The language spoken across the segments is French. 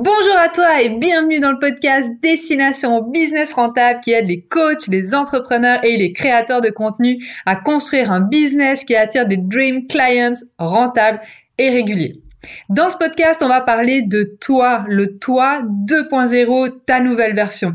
Bonjour à toi et bienvenue dans le podcast Destination Business Rentable qui aide les coachs, les entrepreneurs et les créateurs de contenu à construire un business qui attire des dream clients rentables et réguliers. Dans ce podcast, on va parler de toi, le toi 2.0, ta nouvelle version.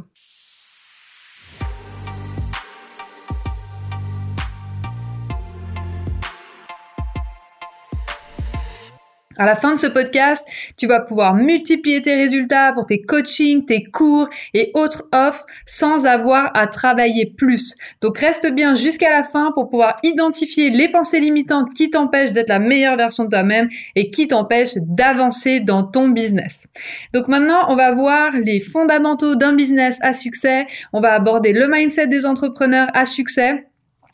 À la fin de ce podcast, tu vas pouvoir multiplier tes résultats pour tes coachings, tes cours et autres offres sans avoir à travailler plus. Donc reste bien jusqu'à la fin pour pouvoir identifier les pensées limitantes qui t'empêchent d'être la meilleure version de toi-même et qui t'empêchent d'avancer dans ton business. Donc maintenant, on va voir les fondamentaux d'un business à succès. On va aborder le mindset des entrepreneurs à succès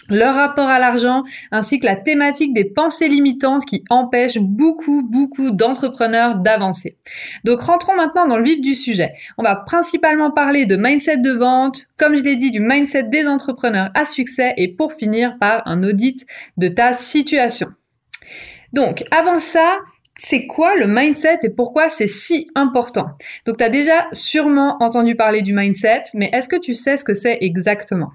leur rapport à l'argent, ainsi que la thématique des pensées limitantes qui empêchent beaucoup, beaucoup d'entrepreneurs d'avancer. Donc rentrons maintenant dans le vif du sujet. On va principalement parler de mindset de vente, comme je l'ai dit, du mindset des entrepreneurs à succès et pour finir par un audit de ta situation. Donc avant ça, c'est quoi le mindset et pourquoi c'est si important? Donc tu as déjà sûrement entendu parler du mindset, mais est-ce que tu sais ce que c'est exactement?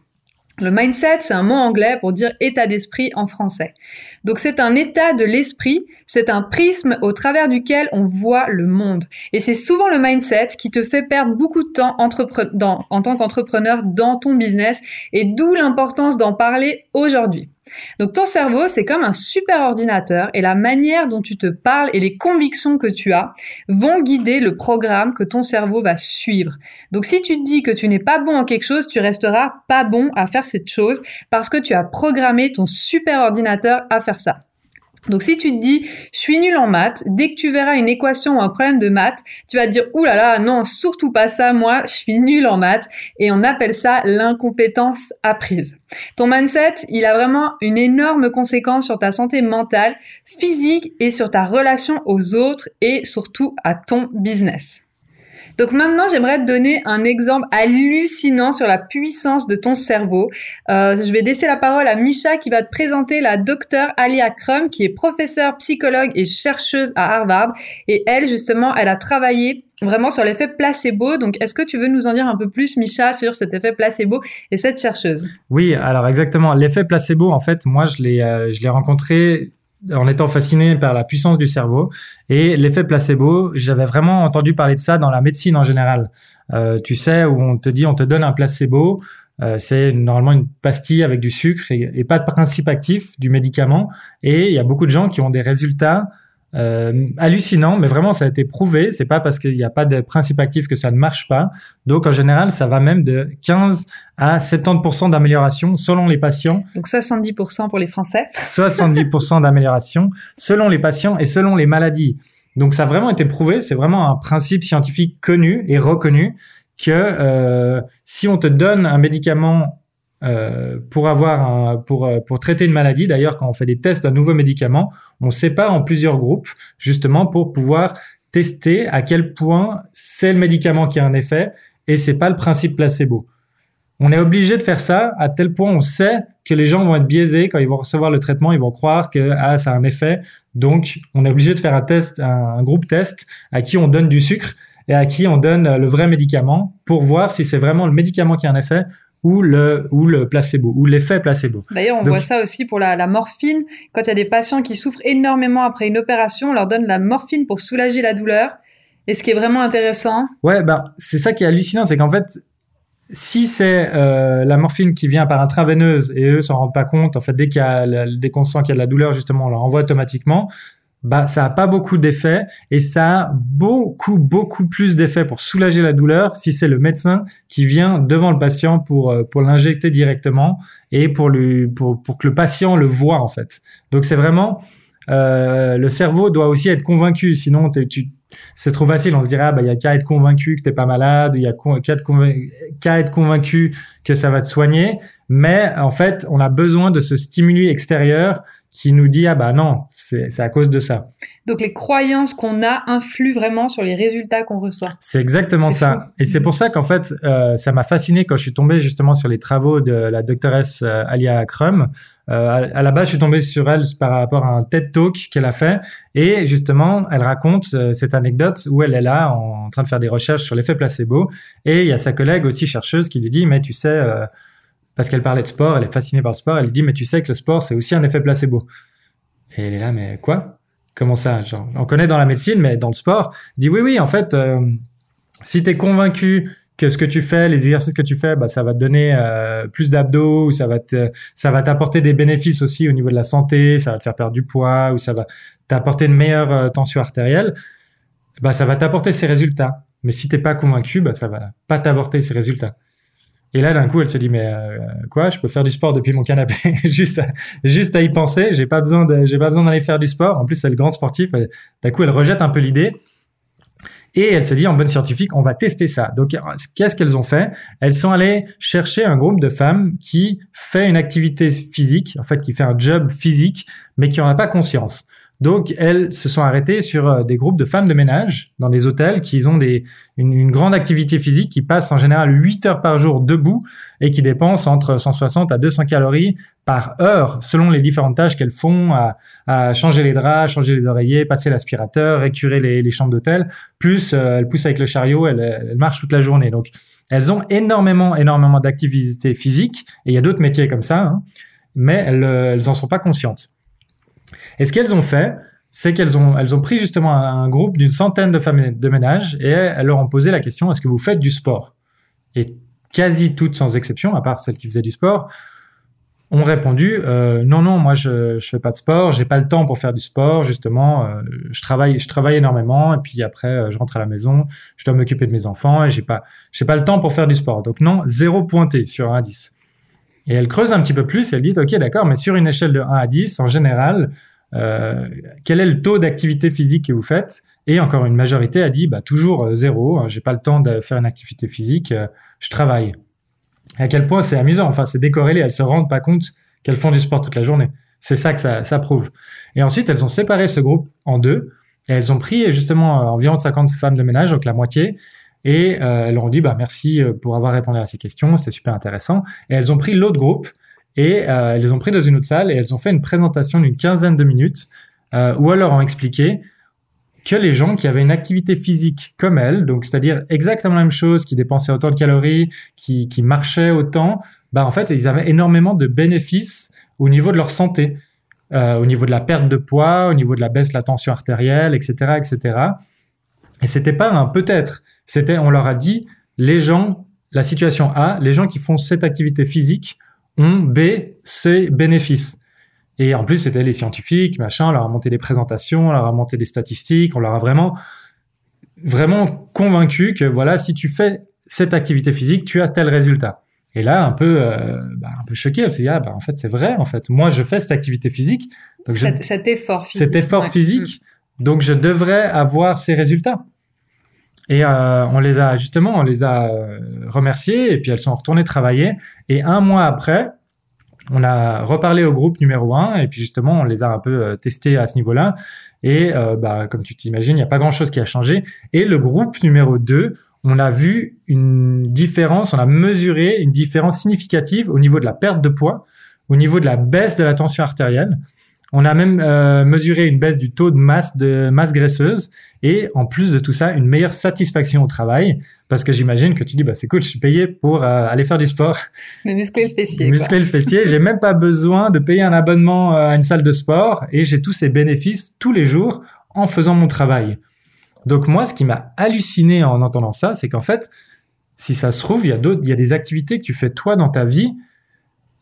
Le mindset, c'est un mot anglais pour dire état d'esprit en français. Donc c'est un état de l'esprit, c'est un prisme au travers duquel on voit le monde. Et c'est souvent le mindset qui te fait perdre beaucoup de temps en tant qu'entrepreneur dans ton business et d'où l'importance d'en parler aujourd'hui. Donc ton cerveau, c'est comme un super ordinateur et la manière dont tu te parles et les convictions que tu as vont guider le programme que ton cerveau va suivre. Donc si tu te dis que tu n'es pas bon en quelque chose, tu resteras pas bon à faire cette chose parce que tu as programmé ton super ordinateur à faire ça. Donc si tu te dis je suis nul en maths, dès que tu verras une équation ou un problème de maths, tu vas te dire ouh là là non surtout pas ça moi je suis nul en maths et on appelle ça l'incompétence apprise. Ton mindset, il a vraiment une énorme conséquence sur ta santé mentale, physique et sur ta relation aux autres et surtout à ton business. Donc maintenant, j'aimerais te donner un exemple hallucinant sur la puissance de ton cerveau. Euh, je vais laisser la parole à Misha qui va te présenter la docteure Alia Crum, qui est professeure, psychologue et chercheuse à Harvard. Et elle, justement, elle a travaillé vraiment sur l'effet placebo. Donc, est-ce que tu veux nous en dire un peu plus, Misha, sur cet effet placebo et cette chercheuse? Oui, alors exactement. L'effet placebo, en fait, moi, je l'ai, euh, rencontré en étant fasciné par la puissance du cerveau et l'effet placebo. J'avais vraiment entendu parler de ça dans la médecine en général. Euh, tu sais, où on te dit, on te donne un placebo, euh, c'est normalement une pastille avec du sucre et, et, pas de principe actif du médicament. Et il y a beaucoup de gens qui ont des résultats euh, hallucinant, mais vraiment ça a été prouvé. C'est pas parce qu'il n'y a pas de principe actif que ça ne marche pas. Donc en général, ça va même de 15 à 70% d'amélioration selon les patients. Donc 70% pour les Français. 70% d'amélioration selon les patients et selon les maladies. Donc ça a vraiment été prouvé. C'est vraiment un principe scientifique connu et reconnu que euh, si on te donne un médicament euh, pour avoir un, pour euh, pour traiter une maladie. D'ailleurs, quand on fait des tests d'un nouveau médicament, on sépare en plusieurs groupes justement pour pouvoir tester à quel point c'est le médicament qui a un effet et c'est pas le principe placebo. On est obligé de faire ça à tel point on sait que les gens vont être biaisés quand ils vont recevoir le traitement, ils vont croire que ah ça a un effet. Donc on est obligé de faire un test, un groupe test à qui on donne du sucre et à qui on donne le vrai médicament pour voir si c'est vraiment le médicament qui a un effet ou le, ou le placebo, ou l'effet placebo. D'ailleurs, on voit ça aussi pour la, la morphine. Quand il y a des patients qui souffrent énormément après une opération, on leur donne la morphine pour soulager la douleur. Et ce qui est vraiment intéressant. Ouais, ben, c'est ça qui est hallucinant, c'est qu'en fait, si c'est euh, la morphine qui vient par intraveineuse et eux s'en rendent pas compte, en fait, dès qu'il y a, dès qu'on sent qu'il y a de la douleur, justement, on leur envoie automatiquement bah ça a pas beaucoup d'effet et ça a beaucoup beaucoup plus d'effet pour soulager la douleur si c'est le médecin qui vient devant le patient pour euh, pour l'injecter directement et pour lui pour pour que le patient le voit en fait. Donc c'est vraiment euh, le cerveau doit aussi être convaincu. Sinon tu c'est trop facile. On se dirait ah bah il y a qu'à être convaincu que t'es pas malade il y a qu'à être convaincu que ça va te soigner. Mais en fait on a besoin de ce stimuli extérieur qui nous dit ah bah non, c'est à cause de ça. Donc les croyances qu'on a influent vraiment sur les résultats qu'on reçoit. C'est exactement ça. Et c'est pour ça qu'en fait, euh, ça m'a fasciné quand je suis tombé justement sur les travaux de la doctoresse euh, Alia Crum. Euh, à la base, je suis tombé sur elle par rapport à un TED Talk qu'elle a fait. Et justement, elle raconte cette anecdote où elle est là en, train de faire des recherches sur l'effet placebo. Et il y a sa collègue aussi chercheuse qui lui dit, mais tu sais, parce qu'elle parlait de sport, elle est fascinée par le sport, elle dit mais tu sais que le sport c'est aussi un effet placebo. Et elle est là mais quoi? Comment ça? Genre, On connaît dans la médecine mais dans le sport, elle dit oui oui en fait euh, si tu es convaincu que ce que tu fais, les exercices que tu fais, bah, ça va te donner euh, plus d'abdos, ou ça va te, ça va t'apporter des bénéfices aussi au niveau de la santé, ça va te faire perdre du poids, ou ça va t'apporter une meilleure euh, tension artérielle, bah, ça va t'apporter ces résultats. Mais si t'es pas convaincu, bah, ça va pas t'apporter ces résultats. Et là, d'un coup, elle se dit, mais euh, quoi, je peux faire du sport depuis mon canapé, juste, à, juste à y penser. J'ai pas besoin de, j'ai pas besoin d'aller faire du sport. En plus, c'est le grand sportif. D'un coup, elle rejette un peu l'idée. Et elle se dit, en bonne scientifique, on va tester ça. Donc, qu'est-ce qu'elles ont fait? Elles sont allées chercher un groupe de femmes qui fait une activité physique, en fait, qui fait un job physique, mais qui en a pas conscience. Donc, elles se sont arrêtées sur euh, des groupes de femmes de ménage dans des hôtels qui ont des, une, grande activité physique, qui passent en général 8 heures par jour debout et qui dépensent entre 160 à 200 calories par heure selon les différentes tâches qu'elles font à, changer les draps, changer les oreillers, passer l'aspirateur, récurer les, chambres d'hôtel. Plus, euh, elles poussent avec le chariot, elles, elles marchent toute la journée. Donc, elles ont énormément, énormément d'activité physique et il y a d'autres métiers comme ça, hein, mais elles, euh, elles en sont pas conscientes. Et ce qu'elles ont fait, c'est qu'elles ont, elles ont pris justement un, groupe d'une centaine de femmes de ménage et elles leur ont posé la question est-ce que vous faites du sport? Et quasi toutes, sans exception, à part celles qui faisaient du sport, ont répondu euh, non non moi je je fais pas de sport j'ai pas le temps pour faire du sport justement euh, je travaille je travaille énormément et puis après euh, je rentre à la maison je dois m'occuper de mes enfants et j'ai pas j'ai pas le temps pour faire du sport. Donc non zéro pointé sur 1 à 10 et elle creuse un petit peu plus et elle dit ok d'accord mais sur une échelle de 1 à 10 en général euh, quel est le taux d'activité physique que vous faites? Et encore une majorité a dit bah, toujours euh, zéro, hein, j'ai pas le temps de faire une activité physique, euh, je travaille. à quel point c'est amusant, enfin c'est décorrélé, elles se rendent pas compte qu'elles font du sport toute la journée. C'est ça que ça, prouve. Et ensuite, elles ont séparé ce groupe en deux et elles ont pris justement environ 50 femmes de ménage, donc la moitié, et elles leur ont dit bah merci pour avoir répondu à ces questions, c'était super intéressant. Et elles ont pris l'autre groupe et euh, elles les ont pris dans une autre salle et elles ont fait une présentation d'une quinzaine de minutes euh, où elles leur ont expliqué que les gens qui avaient une activité physique comme elles, donc c'est-à-dire exactement la même chose, qui dépensaient autant de calories, qui, marchaient autant, bah en fait ils avaient énormément de bénéfices au niveau de leur santé, euh, au niveau de la perte de poids, au niveau de la baisse de la tension artérielle, etc., etc. Et c'était pas un peut-être, c'était on leur a dit les gens, la situation A, les gens qui font cette activité physique ont B, C bénéfices. Et en plus, c'était les scientifiques, machin, on leur a monté des présentations, on leur a monté des statistiques, on leur a vraiment, vraiment convaincu que voilà, si tu fais cette activité physique, tu as tel résultat. Et là, un peu, euh, bah, un peu choqué, elle s'est dit, ah, bah, en fait, c'est vrai, en fait. Moi, je fais cette activité physique. Donc cet, cet effort physique. Cet effort physique. Donc, je devrais avoir ces résultats. Et euh, on les a justement, on les a euh, remerciées et puis elles sont retournées travailler. Et un mois après, on a reparlé au groupe numéro un et puis justement on les a un peu euh, testés à ce niveau-là. Et bah, comme tu t'imagines, il n'y a pas grand-chose qui a changé. Et le groupe numéro 2, on a vu une différence, on a mesuré une différence significative au niveau de la perte de poids, au niveau de la baisse de la tension artérielle. On a même euh, mesuré une baisse du taux de masse de masse graisseuse et en plus de tout ça, une meilleure satisfaction au travail parce que j'imagine que tu dis bah c'est cool, je suis payé pour euh, aller faire du sport. Mais muscler le fessier. Muscler le fessier, j'ai même pas besoin de payer un abonnement euh, à une salle de sport et j'ai tous ces bénéfices tous les jours en faisant mon travail. Donc moi, ce qui m'a halluciné en entendant ça, c'est qu'en fait, si ça se trouve, il y a d'autres, il y a des activités que tu fais toi dans ta vie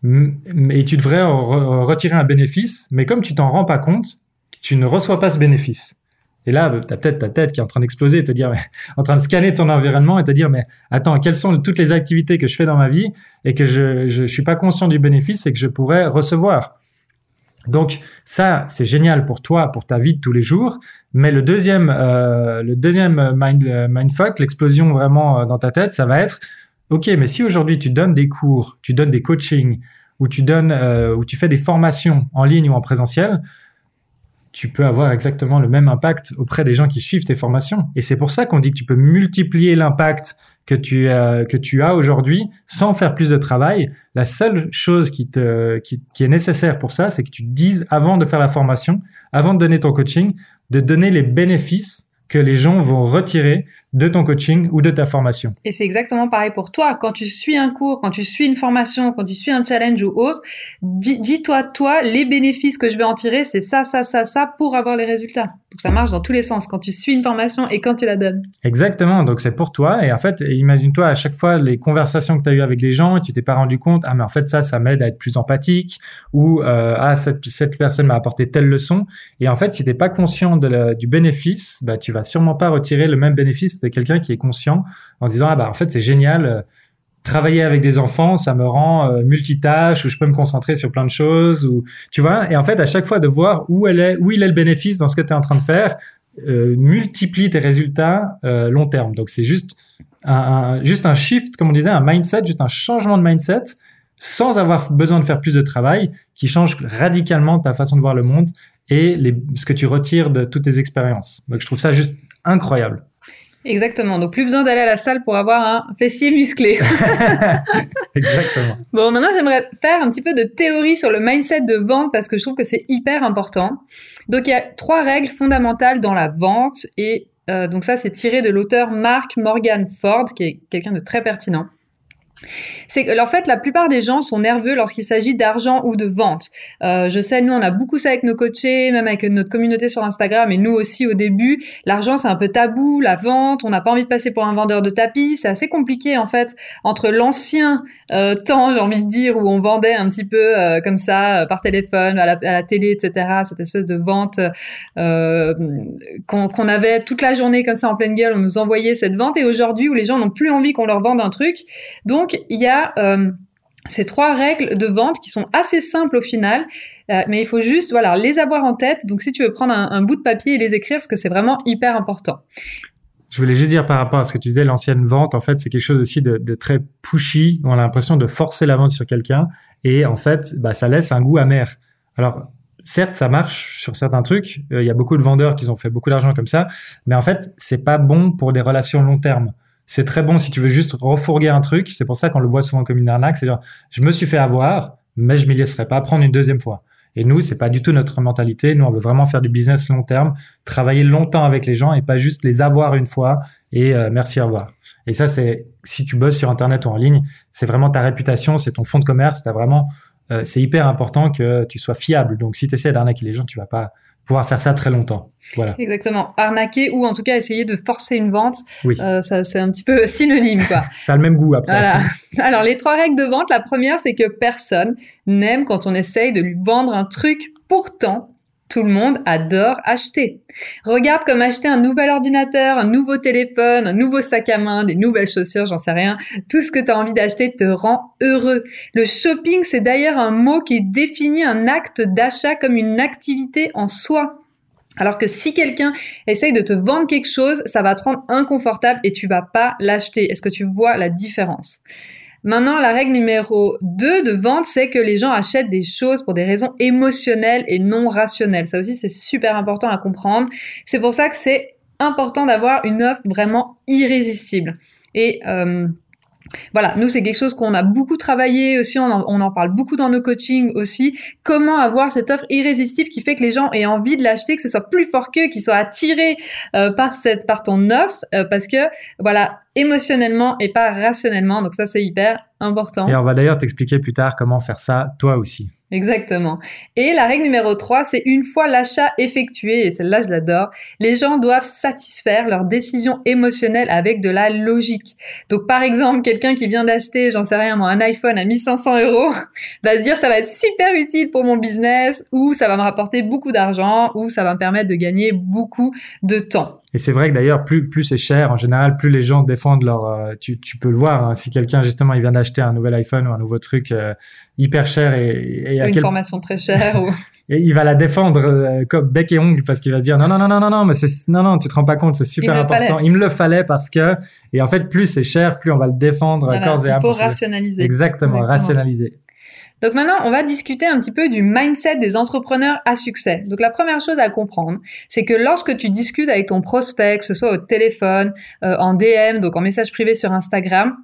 et tu devrais retirer un bénéfice, mais comme tu t'en rends pas compte, tu ne reçois pas ce bénéfice. Et là, tu as peut-être ta tête qui est en train d'exploser et te dire, en train de scanner ton environnement et te dire, mais attends, quelles sont toutes les activités que je fais dans ma vie et que je, je, suis pas conscient du bénéfice et que je pourrais recevoir? Donc ça, c'est génial pour toi, pour ta vie de tous les jours. Mais le deuxième, euh, le deuxième mind, euh, mindfuck, l'explosion vraiment euh, dans ta tête, ça va être, ok, mais si aujourd'hui tu donnes des cours, tu donnes des coachings où tu donnes, euh, où tu fais des formations en ligne ou en présentiel, tu peux avoir exactement le même impact auprès des gens qui suivent tes formations. Et c'est pour ça qu'on dit que tu peux multiplier l'impact que tu, euh, que tu as aujourd'hui sans faire plus de travail. La seule chose qui, te, qui, qui est nécessaire pour ça, c'est que tu te dises avant de faire la formation, avant de donner ton coaching, de donner les bénéfices que les gens vont retirer de ton coaching ou de ta formation. Et c'est exactement pareil pour toi. Quand tu suis un cours, quand tu suis une formation, quand tu suis un challenge ou autre, dis-toi, toi, les bénéfices que je vais en tirer, c'est ça, ça, ça, ça pour avoir les résultats. Donc ça marche dans tous les sens quand tu suis une formation et quand tu la donnes. Exactement. Donc c'est pour toi. Et en fait, imagine-toi à chaque fois les conversations que tu as eues avec des gens et tu t'es pas rendu compte, ah mais en fait ça, ça m'aide à être plus empathique ou euh, ah cette, cette personne m'a apporté telle leçon. Et en fait, si t'es pas conscient de du bénéfice, bah tu vas sûrement pas retirer le même bénéfice de quelqu'un qui est conscient en se disant ah bah en fait c'est génial euh, travailler avec des enfants ça me rend euh, multitâche ou je peux me concentrer sur plein de choses ou tu vois. Et en fait à chaque fois de voir où elle est où il est le bénéfice dans ce que tu es en train de faire euh, multiplie tes résultats long terme. Donc c'est juste un, juste un shift comme on disait un mindset juste un changement de mindset sans avoir besoin de faire plus de travail qui change radicalement ta façon de voir le monde et ce que tu retires de toutes tes expériences. Donc je trouve ça juste incroyable Exactement. Donc plus besoin d'aller à la salle pour avoir un fessier musclé. Exactement. Bon, maintenant j'aimerais faire un petit peu de théorie sur le mindset de vente parce que je trouve que c'est hyper important. Donc il y a trois règles fondamentales dans la vente et euh, donc ça c'est tiré de l'auteur Mark Morgan Ford qui est quelqu'un de très pertinent c'est que en fait la plupart des gens sont nerveux lorsqu'il s'agit d'argent ou de vente. Euh, je sais, nous on a beaucoup ça avec nos coachés, même avec notre communauté sur Instagram et nous aussi au début. L'argent c'est un peu tabou, la vente, on n'a pas envie de passer pour un vendeur de tapis. C'est assez compliqué en fait entre l'ancien euh, temps, j'ai envie de dire, où on vendait un petit peu euh, comme ça par téléphone, à la, télé, etc. Cette espèce de vente qu'on avait toute la journée comme ça en pleine gueule, on nous envoyait cette vente et aujourd'hui où les gens n'ont plus envie qu'on leur vende un truc, donc il y a euh, ces trois règles de vente qui sont assez simples au final, euh, mais il faut juste voilà les avoir en tête. Donc si tu veux prendre un, bout de papier et les écrire, parce que c'est vraiment hyper important. Je voulais juste dire par rapport à ce que tu disais, l'ancienne vente, en fait, c'est quelque chose aussi de, très pushy. On a l'impression de forcer la vente sur quelqu'un, et en fait, bah, ça laisse un goût amer. Alors, certes, ça marche sur certains trucs. Euh, il y a beaucoup de vendeurs qui ont fait beaucoup d'argent comme ça, mais en fait, c'est pas bon pour des relations long terme c'est très bon si tu veux juste refourguer un truc. C'est pour ça qu'on le voit souvent comme une arnaque. C'est genre, je me suis fait avoir, mais je m'y laisserai pas prendre une deuxième fois. Et nous, c'est pas du tout notre mentalité. Nous, on veut vraiment faire du business long terme, travailler longtemps avec les gens et pas juste les avoir une fois et euh, merci au revoir. Et ça, c'est si tu bosses sur internet ou en ligne, c'est vraiment ta réputation, c'est ton fonds de commerce. T'as vraiment, euh, c'est hyper important que tu sois fiable. Donc, si tu essaies d'arnaquer les gens, tu vas pas pouvoir faire ça très longtemps. Voilà. Exactement. Arnaquer ou en tout cas essayer de forcer une vente. Oui. Euh, ça, c'est un petit peu synonyme, quoi. ça a le même goût après. Voilà. Alors, les trois règles de vente. La première, c'est que personne n'aime quand on essaye de lui vendre un truc. Pourtant, tout le monde adore acheter. Regarde comme acheter un nouvel ordinateur, un nouveau téléphone, un nouveau sac à main, des nouvelles chaussures, j'en sais rien. Tout ce que tu as envie d'acheter te rend heureux. Le shopping, c'est d'ailleurs un mot qui définit un acte d'achat comme une activité en soi. Alors que si quelqu'un essaye de te vendre quelque chose, ça va te rendre inconfortable et tu vas pas l'acheter. Est-ce que tu vois la différence? Maintenant, la règle numéro 2 de vente, c'est que les gens achètent des choses pour des raisons émotionnelles et non rationnelles. Ça aussi, c'est super important à comprendre. C'est pour ça que c'est important d'avoir une offre vraiment irrésistible. Et euh, voilà, nous c'est quelque chose qu'on a beaucoup travaillé aussi, on en, parle beaucoup dans nos coachings aussi. Comment avoir cette offre irrésistible qui fait que les gens aient envie de l'acheter, que ce soit plus fort qu'eux, qu'ils soient attirés euh, par cette, par ton offre, euh, parce que voilà, émotionnellement et pas rationnellement. Donc ça, c'est hyper important. Et on va d'ailleurs t'expliquer plus tard comment faire ça toi aussi. Exactement. Et la règle numéro 3, c'est une fois l'achat effectué, et celle-là je l'adore, les gens doivent satisfaire leurs décisions émotionnelles avec de la logique. Donc par exemple, quelqu'un qui vient d'acheter, j'en sais rien moi, un iPhone à 1500 euros, va se dire ça va être super utile pour mon business, ou ça va me rapporter beaucoup d'argent, ou ça va me permettre de gagner beaucoup de temps. Et c'est vrai que d'ailleurs, plus plus c'est cher, en général, plus les gens défendent leur. Euh, tu, tu peux le voir. Hein, si quelqu'un justement il vient d'acheter un nouvel iPhone ou un nouveau truc euh, hyper cher et, et une formation très chère ou. et il va la défendre euh, comme bec et ongle parce qu'il va se dire non non non non non non mais c'est non non tu te rends pas compte c'est super important. Il me le fallait parce que et en fait plus c'est cher plus on va le défendre corps et âme. Il faut rationaliser. Exactement, Exactement, rationaliser. Donc maintenant, on va discuter un petit peu du mindset des entrepreneurs à succès. Donc la première chose à comprendre, c'est que lorsque tu discutes avec ton prospect, que ce soit au téléphone, euh, en DM, donc en message privé sur Instagram,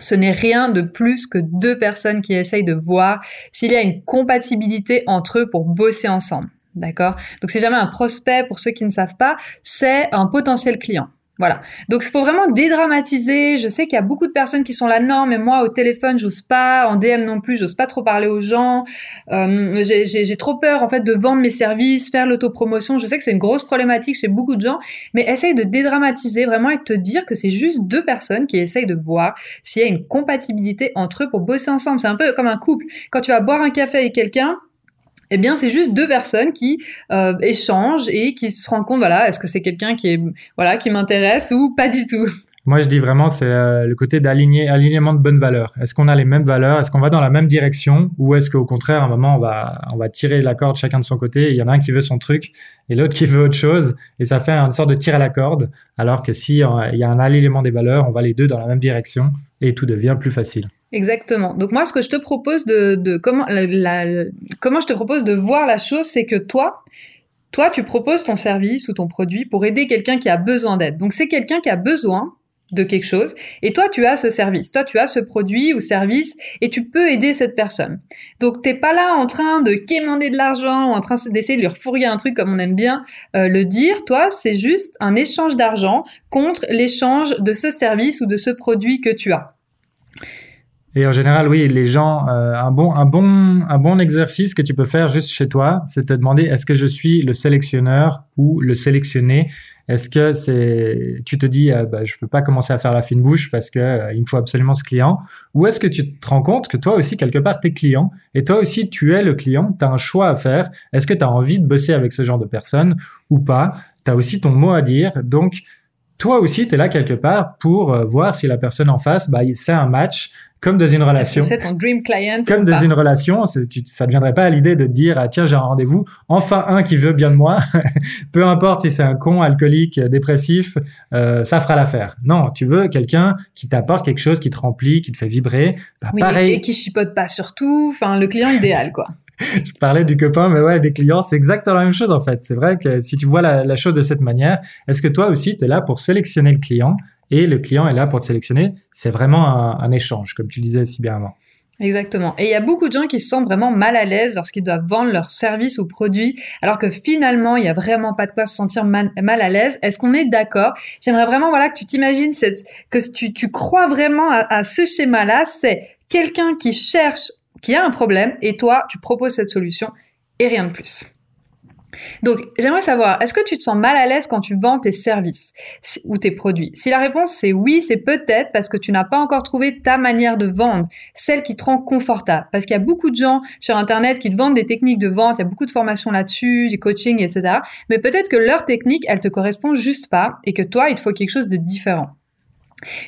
ce n'est rien de plus que deux personnes qui essayent de voir s'il y a une compatibilité entre eux pour bosser ensemble. D'accord? Donc c'est jamais un prospect, pour ceux qui ne savent pas, c'est un potentiel client. Voilà. Donc il faut vraiment dédramatiser. Je sais qu'il y a beaucoup de personnes qui sont là, non, mais moi au téléphone, j'ose pas, en DM non plus, j'ose pas trop parler aux gens. Euh, j'ai trop peur en fait de vendre mes services, faire l'autopromotion. Je sais que c'est une grosse problématique chez beaucoup de gens, mais essaye de dédramatiser vraiment et te dire que c'est juste deux personnes qui essayent de voir s'il y a une compatibilité entre eux pour bosser ensemble. C'est un peu comme un couple. Quand tu vas boire un café avec quelqu'un, eh bien, c'est juste deux personnes qui euh, échangent et qui se rendent compte, voilà, est-ce que c'est quelqu'un qui est, voilà, qui m'intéresse ou pas du tout? Moi, je dis vraiment, c'est euh, le côté d'aligner, alignement de bonnes valeurs. Est-ce qu'on a les mêmes valeurs? Est-ce qu'on va dans la même direction? Ou est-ce qu'au contraire, à un moment, on va, on va tirer la corde chacun de son côté Il y en a un qui veut son truc et l'autre qui veut autre chose. Et ça fait une sorte de tir à la corde. Alors que si euh, il y a un alignement des valeurs, on va les deux dans la même direction et tout devient plus facile. Exactement. Donc moi, ce que je te propose de, comment je te propose de voir la chose, c'est que toi, toi, tu proposes ton service ou ton produit pour aider quelqu'un qui a besoin d'aide. Donc c'est quelqu'un qui a besoin de quelque chose et toi tu as ce service, toi tu as ce produit ou service et tu peux aider cette personne. Donc t'es pas là en train de quémander de l'argent ou en train d'essayer de lui refourguer un truc comme on aime bien euh, le dire. Toi c'est juste un échange d'argent contre l'échange de ce service ou de ce produit que tu as. Et en général, oui, les gens, euh, un bon, un bon, un bon exercice que tu peux faire juste chez toi, c'est te demander est-ce que je suis le sélectionneur ou le sélectionné? Est-ce que c'est, tu te dis, euh, bah, je peux pas commencer à faire la fine bouche parce que euh, il me faut absolument ce client Ou est-ce que tu te rends compte que toi aussi quelque part t'es client et toi aussi tu es le client, tu as un choix à faire. Est-ce que tu as envie de bosser avec ce genre de personne ou pas? Tu as aussi ton mot à dire. Donc toi aussi, tu es là quelque part pour voir si la personne en face, bah, c'est un match, comme dans une relation. C'est ton dream client. Comme dans une relation, tu, ça ne viendrait pas à l'idée de te dire, ah, tiens, j'ai un rendez-vous, enfin un qui veut bien de moi, peu importe si c'est un con, alcoolique, dépressif, euh, ça fera l'affaire. Non, tu veux quelqu'un qui t'apporte quelque chose, qui te remplit, qui te fait vibrer. Bah, pareil. Et qui chipote pas surtout, enfin, le client idéal, quoi. je parlais du copain, mais ouais, des clients, c'est exactement la même chose en fait. C'est vrai que si tu vois la, chose de cette manière, est-ce que toi aussi, tu es là pour sélectionner le client et le client est là pour te sélectionner? C'est vraiment un, échange, comme tu disais si bien avant. Exactement. Et il y a beaucoup de gens qui se sentent vraiment mal à l'aise lorsqu'ils doivent vendre leurs services ou produits, alors que finalement, il n'y a vraiment pas de quoi se sentir mal, à l'aise. Est-ce qu'on est, d'accord? J'aimerais vraiment voilà que tu t'imagines cette, que tu, crois vraiment à ce schéma-là. C'est quelqu'un qui cherche, qui a un problème, et toi, tu proposes cette solution et rien de plus. Donc, j'aimerais savoir, est-ce que tu te sens mal à l'aise quand tu vends tes services ou tes produits? Si la réponse c'est oui, c'est peut-être parce que tu n'as pas encore trouvé ta manière de vendre, celle qui te rend confortable. Parce qu'il y a beaucoup de gens sur Internet qui te vendent des techniques de vente, il y a beaucoup de formations là-dessus, du coaching, etc. Mais peut-être que leur technique, elle te correspond juste pas et que toi, il te faut quelque chose de différent.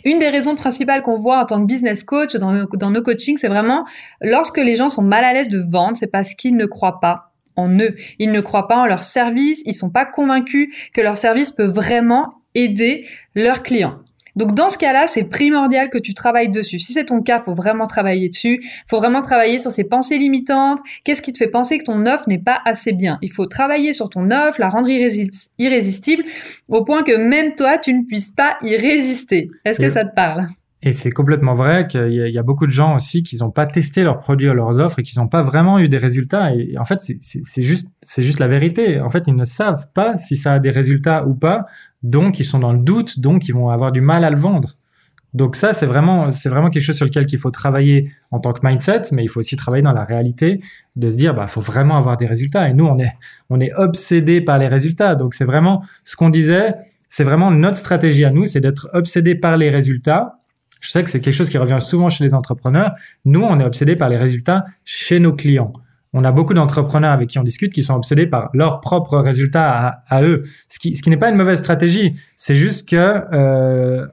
Une des raisons principales qu'on voit en tant que business coach dans, nos coachings, c'est vraiment lorsque les gens sont mal à l'aise de vendre, c'est parce qu'ils ne croient pas en eux. Ils ne croient pas en leur service, ils sont pas convaincus que leur service peut vraiment aider leurs clients. Donc dans ce cas-là, c'est primordial que tu travailles dessus. Si c'est ton cas, faut vraiment travailler dessus. Faut vraiment travailler sur ces pensées limitantes. Qu'est-ce qui te fait penser que ton offre n'est pas assez bien? Il faut travailler sur ton offre, la rendre irrésistible au point que même toi, tu ne puisses pas y résister. Est-ce que ça te parle? Et c'est complètement vrai qu'il y, a beaucoup de gens aussi qui n'ont pas testé leurs produits ou leurs offres et qui n'ont pas vraiment eu des résultats. Et, en fait, c'est juste, c'est juste la vérité. En fait, ils ne savent pas si ça a des résultats ou pas. Donc, ils sont dans le doute. Donc, ils vont avoir du mal à le vendre. Donc ça, c'est vraiment, c'est vraiment quelque chose sur lequel il faut travailler en tant que mindset, mais il faut aussi travailler dans la réalité, de se dire, bah, faut vraiment avoir des résultats. Et nous, on est, on est obsédé par les résultats. Donc c'est vraiment ce qu'on disait, c'est vraiment notre stratégie à nous, c'est d'être obsédé par les résultats je sais que c'est quelque chose qui revient souvent chez les entrepreneurs. Nous, on est obsédés par les résultats chez nos clients. On a beaucoup d'entrepreneurs avec qui on discute qui sont obsédés par leurs propres résultats à, eux. Ce qui, ce qui n'est pas une mauvaise stratégie. C'est juste que euh,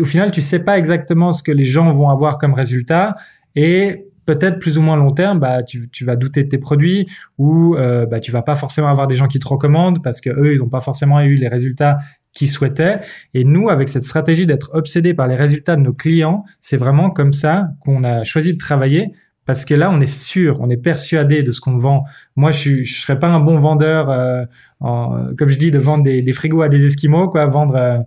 au final, tu sais pas exactement ce que les gens vont avoir comme résultat et peut-être plus ou moins long terme, bah, tu, tu vas douter de tes produits ou euh, bah, tu vas pas forcément avoir des gens qui te recommandent parce que eux, ils n'ont pas forcément eu les résultats qui souhaitaient. Et nous, avec cette stratégie d'être obsédé par les résultats de nos clients, c'est vraiment comme ça qu'on a choisi de travailler parce que là, on est sûr, on est persuadé de ce qu'on vend. Moi, je, je serais pas un bon vendeur, euh, comme je dis, de vendre des, des frigos à des esquimaux, quoi, vendre euh,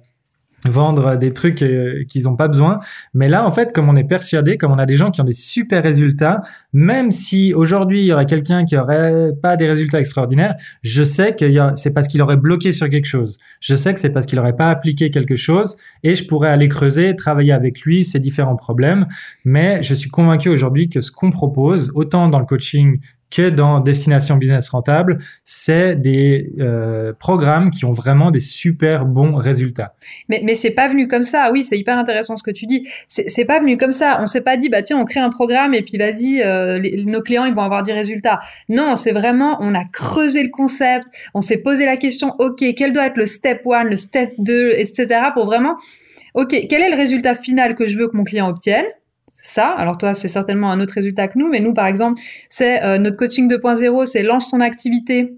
vendre des trucs euh, qu'ils n'ont pas besoin. Mais là, en fait, comme on est persuadé, comme on a des gens qui ont des super résultats, même si aujourd'hui il y aurait quelqu'un qui aurait pas des résultats extraordinaires, je sais que c'est parce qu'il aurait bloqué sur quelque chose. Je sais que c'est parce qu'il aurait pas appliqué quelque chose et je pourrais aller creuser, travailler avec lui ces différents problèmes. Mais je suis convaincu aujourd'hui que ce qu'on propose, autant dans le coaching que dans Destination Business Rentable, c'est des euh, programmes qui ont vraiment des super bons résultats. Mais, mais c'est pas venu comme ça. Oui, c'est hyper intéressant ce que tu dis. C'est pas venu comme ça. On s'est pas dit, bah tiens, on crée un programme et puis vas-y, euh, nos clients, ils vont avoir des résultats. Non, c'est vraiment, on a creusé le concept, on s'est posé la question, ok, quel doit être le step 1, le step 2, etc. pour vraiment, ok, quel est le résultat final que je veux que mon client obtienne? Ça. Alors toi, c'est certainement un autre résultat que nous, mais nous, par exemple, c'est euh, notre coaching 2.0, c'est lance ton activité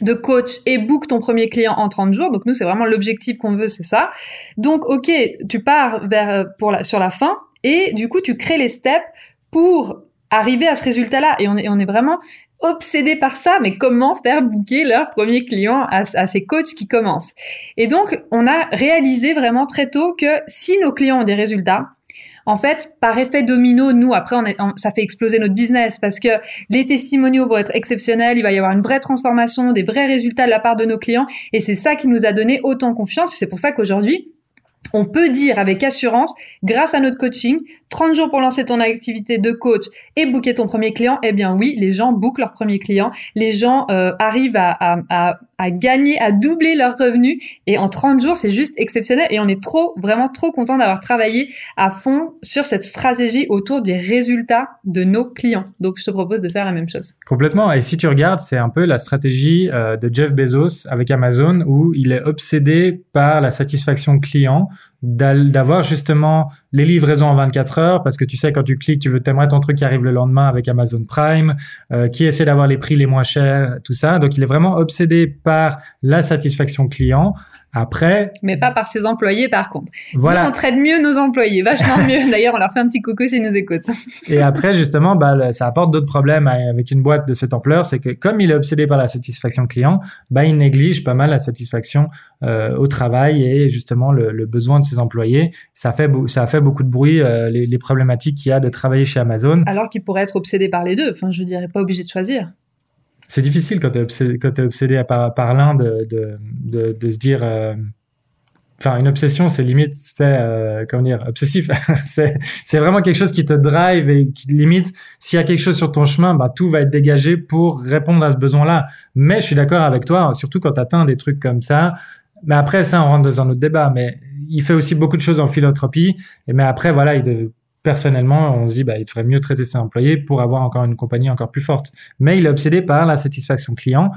de coach et book ton premier client en 30 jours. Donc nous, c'est vraiment l'objectif qu'on veut, c'est ça. Donc ok, tu pars vers euh, pour la, sur la fin et du coup, tu crées les steps pour arriver à ce résultat-là. Et on est, on est vraiment obsédé par ça, mais comment faire booker leur premier client à, ces coachs qui commencent. Et donc, on a réalisé vraiment très tôt que si nos clients ont des résultats, en fait, par effet domino, nous, après, ça fait exploser notre business parce que les testimoniaux vont être exceptionnels, il va y avoir une vraie transformation, des vrais résultats de la part de nos clients, et c'est ça qui nous a donné autant confiance, c'est pour ça qu'aujourd'hui, on peut dire avec assurance, grâce à notre coaching, 30 jours pour lancer ton activité de coach et booker ton premier client, eh bien oui, les gens bookent leur premier client, les gens euh, arrivent à, gagner, à doubler leurs revenus et en 30 jours, c'est juste exceptionnel et on est trop, vraiment trop content d'avoir travaillé à fond sur cette stratégie autour des résultats de nos clients. Donc je te propose de faire la même chose. Complètement. Et si tu regardes, c'est un peu la stratégie euh, de Jeff Bezos avec Amazon où il est obsédé par la satisfaction client d'avoir justement les livraisons en 24 heures parce que tu sais quand tu cliques tu veux t'aimerais ton truc qui arrive le lendemain avec Amazon Prime euh, qui essaie d'avoir les prix les moins chers tout ça. Donc il est vraiment obsédé par la satisfaction client après. Mais pas par ses employés, par contre. Voilà. Nous, on traite mieux nos employés, vachement mieux. D'ailleurs, on leur fait un petit coucou s'ils nous écoutent. Et après, justement, bah, ça apporte d'autres problèmes avec une boîte de cette ampleur. C'est que comme il est obsédé par la satisfaction client, bah, il néglige pas mal la satisfaction euh, au travail et justement le, le, besoin de ses employés. Ça fait, ça fait beaucoup de bruit, euh, les, les problématiques qu'il y a de travailler chez Amazon. Alors qu'il pourrait être obsédé par les deux. Enfin, je dirais pas obligé de choisir c'est difficile quand tu es obsédé, par, l'un de, se dire. Euh, enfin, une obsession, c'est limite, c'est euh, comment dire, obsessif. c'est vraiment quelque chose qui te drive et qui limite. S'il y a quelque chose sur ton chemin, bah tout va être dégagé pour répondre à ce besoin-là. Mais je suis d'accord avec toi, surtout quand tu atteins des trucs comme ça. Mais après, ça, on rentre dans un autre débat. Mais il fait aussi beaucoup de choses en philanthropie. Mais après, voilà, il, personnellement, on se dit, bah, il mieux traiter ses employés pour avoir encore une compagnie encore plus forte. Mais il est obsédé par la satisfaction client.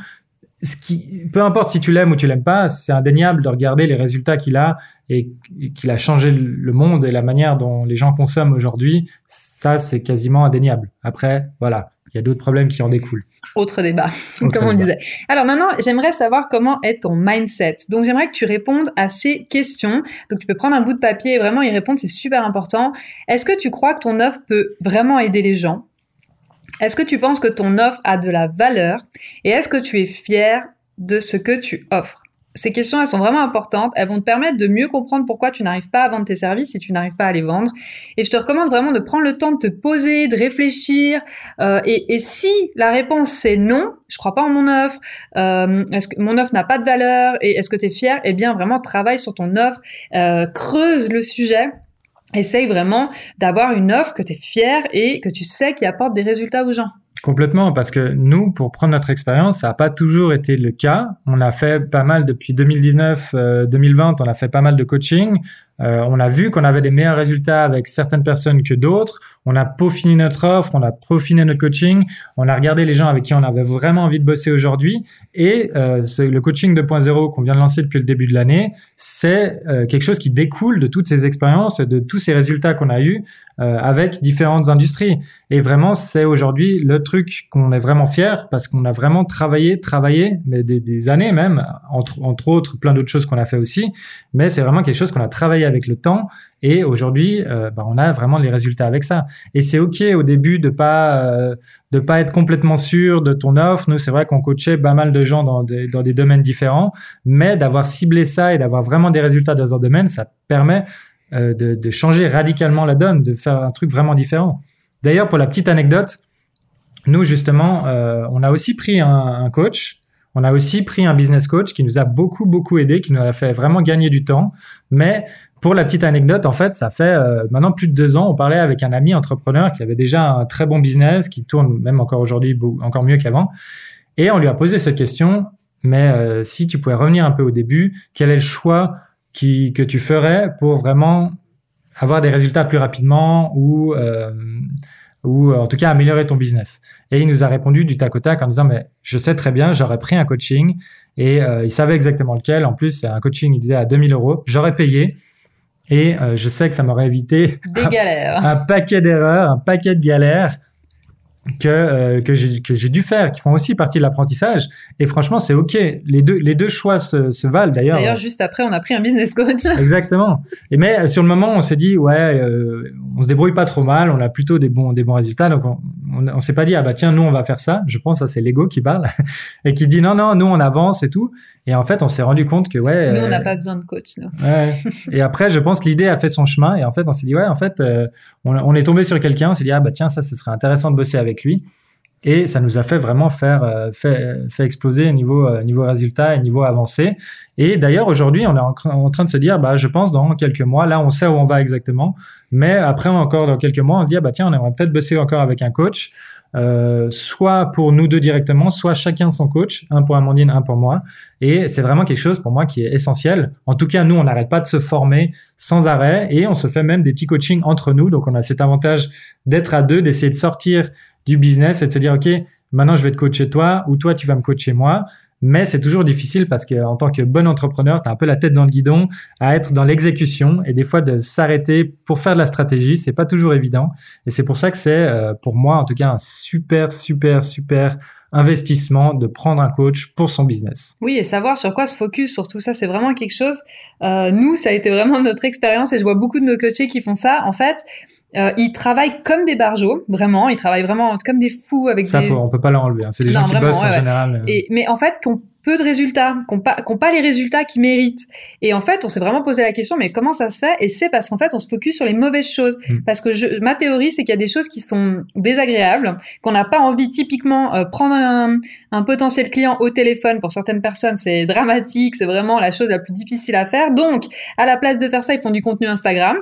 Ce qui, peu importe si tu l'aimes ou tu l'aimes pas, c'est indéniable de regarder les résultats qu'il a et qu'il a changé le monde et la manière dont les gens consomment aujourd'hui. Ça, c'est quasiment indéniable. Après, voilà, il y a d'autres problèmes qui en découlent. Autre débat, comme on disait. Alors maintenant, j'aimerais savoir comment est ton mindset. Donc j'aimerais que tu répondes à ces questions. Donc tu peux prendre un bout de papier et vraiment y répondre, c'est super important. Est-ce que tu crois que ton offre peut vraiment aider les gens? Est-ce que tu penses que ton offre a de la valeur? Et est-ce que tu es fier de ce que tu offres? Ces questions, elles sont vraiment importantes. Elles vont te permettre de mieux comprendre pourquoi tu n'arrives pas à vendre tes services si tu n'arrives pas à les vendre. Et je te recommande vraiment de prendre le temps de te poser, de réfléchir. Euh, et, et, si la réponse c'est non, je crois pas en mon offre, euh, est-ce que mon offre n'a pas de valeur et est-ce que tu es fier Eh bien, vraiment travaille sur ton offre, euh, creuse le sujet. Essaye vraiment d'avoir une offre que tu es fier et que tu sais qui apporte des résultats aux gens. Complètement, parce que nous, pour prendre notre expérience, ça n'a pas toujours été le cas. On a fait pas mal depuis 2019, 2020, euh, on a fait pas mal de coaching. Euh, on a vu qu'on avait des meilleurs résultats avec certaines personnes que d'autres. On a peaufiné notre offre, on a peaufiné notre coaching. On a regardé les gens avec qui on avait vraiment envie de bosser aujourd'hui. Et euh, le coaching 2.0 qu'on vient de lancer depuis le début de l'année, c'est euh, quelque chose qui découle de toutes ces expériences et de tous ces résultats qu'on a eus euh, avec différentes industries. Et vraiment, c'est aujourd'hui le truc qu'on est vraiment fier parce qu'on a vraiment travaillé, travaillé, mais des, des années même, entre, entre autres, plein d'autres choses qu'on a fait aussi. Mais c'est vraiment quelque chose qu'on a travaillé avec le temps. Et aujourd'hui, euh, bah, on a vraiment les résultats avec ça. Et c'est ok au début de pas euh, de pas être complètement sûr de ton offre. Nous, c'est vrai qu'on coachait pas mal de gens dans des, dans des domaines différents, mais d'avoir ciblé ça et d'avoir vraiment des résultats dans un domaine, ça permet euh, de, changer radicalement la donne, de faire un truc vraiment différent. D'ailleurs, pour la petite anecdote, nous justement, euh, on a aussi pris un, coach on a aussi pris un business coach qui nous a beaucoup, beaucoup aidé, qui nous a fait vraiment gagner du temps. Mais pour la petite anecdote, en fait, ça fait euh, maintenant plus de deux ans, on parlait avec un ami entrepreneur qui avait déjà un très bon business, qui tourne même encore aujourd'hui encore mieux qu'avant. Et on lui a posé cette question, mais si tu pouvais revenir un peu au début, quel est le choix qui, que tu ferais pour vraiment avoir des résultats plus rapidement ou euh, ou en tout cas améliorer ton business. Et il nous a répondu du tac au tac en disant mais je sais très bien, j'aurais pris un coaching et euh, il savait exactement lequel. En plus, c'est un coaching, il disait à 2000 euros, j'aurais payé et euh, je sais que ça m'aurait évité Des galères. un paquet d'erreurs, un paquet de galères que euh, que j'ai dû faire qui font aussi partie de l'apprentissage. Et franchement c'est ok. Les deux les deux choix se, se valent d'ailleurs. D'ailleurs, juste après, on a pris un business coach. exactement. Et mais euh, sur le moment on s'est dit ouais euh, on se débrouille pas trop mal. On a plutôt des bons des bons résultats. Donc on on, on s'est pas dit ah bah tiens nous on va faire ça. Je pense ça c'est l'ego qui parle et qui dit non non nous on avance et tout et en fait on s'est rendu compte que ouais Nous, on euh, n'a pas besoin de coach, nous. Ouais. Et après, je pense que l'idée a fait son chemin. Et en fait, on s'est dit, ouais, en fait, euh, on, on est tombé sur quelqu'un. On s'est dit, ah bah tiens, ça, ce serait intéressant de bosser avec lui. Et ça nous a fait vraiment faire, euh, fait, fait exploser niveau euh, niveau résultat et niveau avancé. Et d'ailleurs, aujourd'hui, on est en, en train de se dire, bah, je pense dans quelques mois, là, on sait où on va exactement. Mais après, encore dans quelques mois, on se dit, ah, bah tiens, on aimerait peut-être bosser encore avec un coach. Euh, soit pour nous deux directement, soit chacun son coach, un pour Amandine, un pour moi. Et c'est vraiment quelque chose pour moi qui est essentiel. En tout cas, nous, on n'arrête pas de se former sans arrêt et on se fait même des petits coachings entre nous. Donc, on a cet avantage d'être à deux, d'essayer de sortir du business et de se dire, OK, maintenant, je vais te coacher toi ou toi, tu vas me coacher moi. Mais c'est toujours difficile parce que en tant que bon entrepreneur, tu as un peu la tête dans le guidon à être dans l'exécution et des fois de s'arrêter pour faire de la stratégie, c'est pas toujours évident. Et c'est pour ça que c'est euh, pour moi en tout cas un super super super investissement de prendre un coach pour son business. Oui, et savoir sur quoi se focus sur tout ça, c'est vraiment quelque chose. Euh, nous, ça a été vraiment notre expérience et je vois beaucoup de nos coachés qui font ça. En fait, euh, ils travaillent comme des barjots, vraiment. Ils travaillent vraiment comme des fous avec Ça, des. faut, on peut pas l'enlever. Hein. C'est des Non, gens qui vraiment, bossent ouais, en ouais. général. euh. Et, mais en fait, qui ont peu de résultats, qui n'ont pas, pas les résultats qu'ils méritent. Et en fait, on s'est vraiment posé la question, mais comment ça se fait? Et c'est parce qu'en fait, on se focus sur les mauvaises choses. Mm. Parce que je, ma théorie, c'est qu'il y a des choses qui sont désagréables, qu'on n'a pas envie typiquement euh, prendre un, un potentiel client au téléphone. Pour certaines personnes, c'est dramatique, c'est vraiment la chose la plus difficile à faire. Donc, à la place de faire ça, ils font du contenu Instagram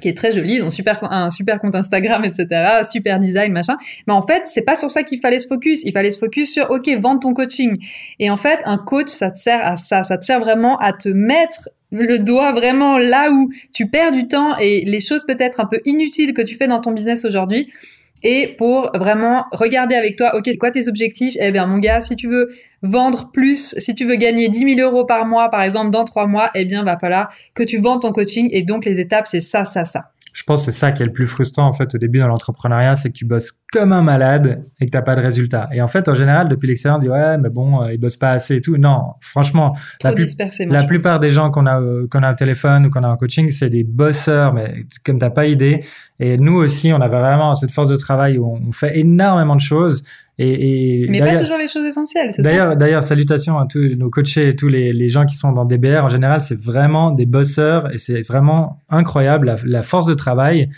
qui est très joli, ils ont un super compte Instagram, etc., super design, machin. Mais en fait, c'est pas sur ça qu'il fallait se focus. Il fallait se focus sur, OK, vendre ton coaching. Et en fait, un coach, ça te sert à ça. Ça te sert vraiment à te mettre le doigt vraiment là où tu perds du temps et les choses peut-être un peu inutiles que tu fais dans ton business aujourd'hui. Et pour vraiment regarder avec toi, ok, c'est quoi tes objectifs? Eh bien, mon gars, si tu veux vendre plus, si tu veux gagner 10 000 euros par mois, par exemple, dans trois mois, eh bien, va falloir que tu vendes ton coaching. Et donc, les étapes, c'est ça, ça, ça. Je pense que c'est ça qui est le plus frustrant en fait au début dans l'entrepreneuriat, c'est que tu bosses comme un malade et que t'as pas de résultat. Et en fait, en général, depuis l'extérieur, on dit ouais, mais bon, euh, ils bossent pas assez et tout. Non, franchement, Trop la, plus- la pense. plupart des gens qu'on a euh, qu'on a au téléphone ou qu'on a en coaching, c'est des bosseurs, mais comme t'as pas idée. Et nous aussi, on avait vraiment cette force de travail où on fait énormément de choses. Et, et Mais pas d'ailleurs- toujours les choses essentielles, c'est ça D'ailleurs, d'ailleurs, salutations à tous nos coachés et tous les, les gens qui sont dans DBR. En général, c'est vraiment des bosseurs et c'est vraiment incroyable la, la force de travail.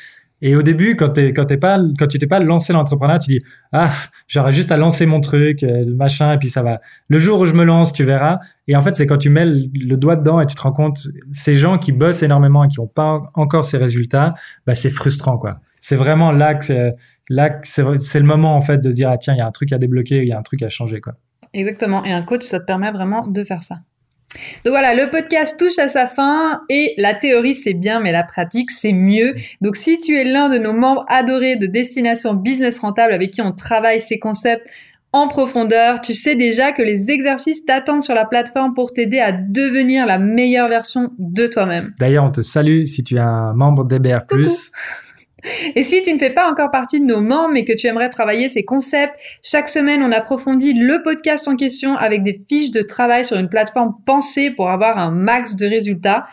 Et au début, quand t'es, quand t'es pas, quand tu t'es pas lancé l'entrepreneuriat, tu dis ah, j'aurais juste à lancer mon truc, euh, machin, et puis ça va. Le jour où je me lance, tu verras. Et en fait, c'est quand tu mets le, doigt dedans et tu te rends compte, ces gens qui bossent énormément et qui ont pas encore ces résultats, bah c'est frustrant quoi. C'est vraiment là que c'est, là c'est le moment en fait de se dire ah tiens, il y a un truc à débloquer, il y a un truc à changer quoi. Exactement. Et un coach, ça te permet vraiment de faire ça. Donc voilà, le podcast touche à sa fin et la théorie c'est bien, mais la pratique c'est mieux. Donc si tu es l'un de nos membres adorés de Destination Business Rentable avec qui on travaille ces concepts en profondeur, tu sais déjà que les exercices t'attendent sur la plateforme pour t'aider à devenir la meilleure version de toi-même. D'ailleurs, on te salue si tu es un membre d'EBR+. Et si tu ne fais pas encore partie de nos membres mais que tu aimerais travailler ces concepts, chaque semaine on approfondit le podcast en question avec des fiches de travail sur une plateforme pensée pour avoir un max de résultats.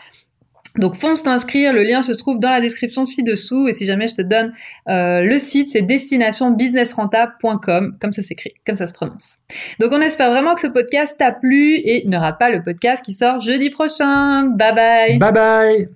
Donc fonce t'inscrire, le lien se trouve dans la description ci-dessous et si jamais je te donne euh, le site, c'est destinationbusinessrentable.com, comme ça s'écrit, comme ça se prononce. Donc on espère vraiment que ce podcast t'a plu et ne rate pas le podcast qui sort jeudi prochain. Bye bye. Bye bye.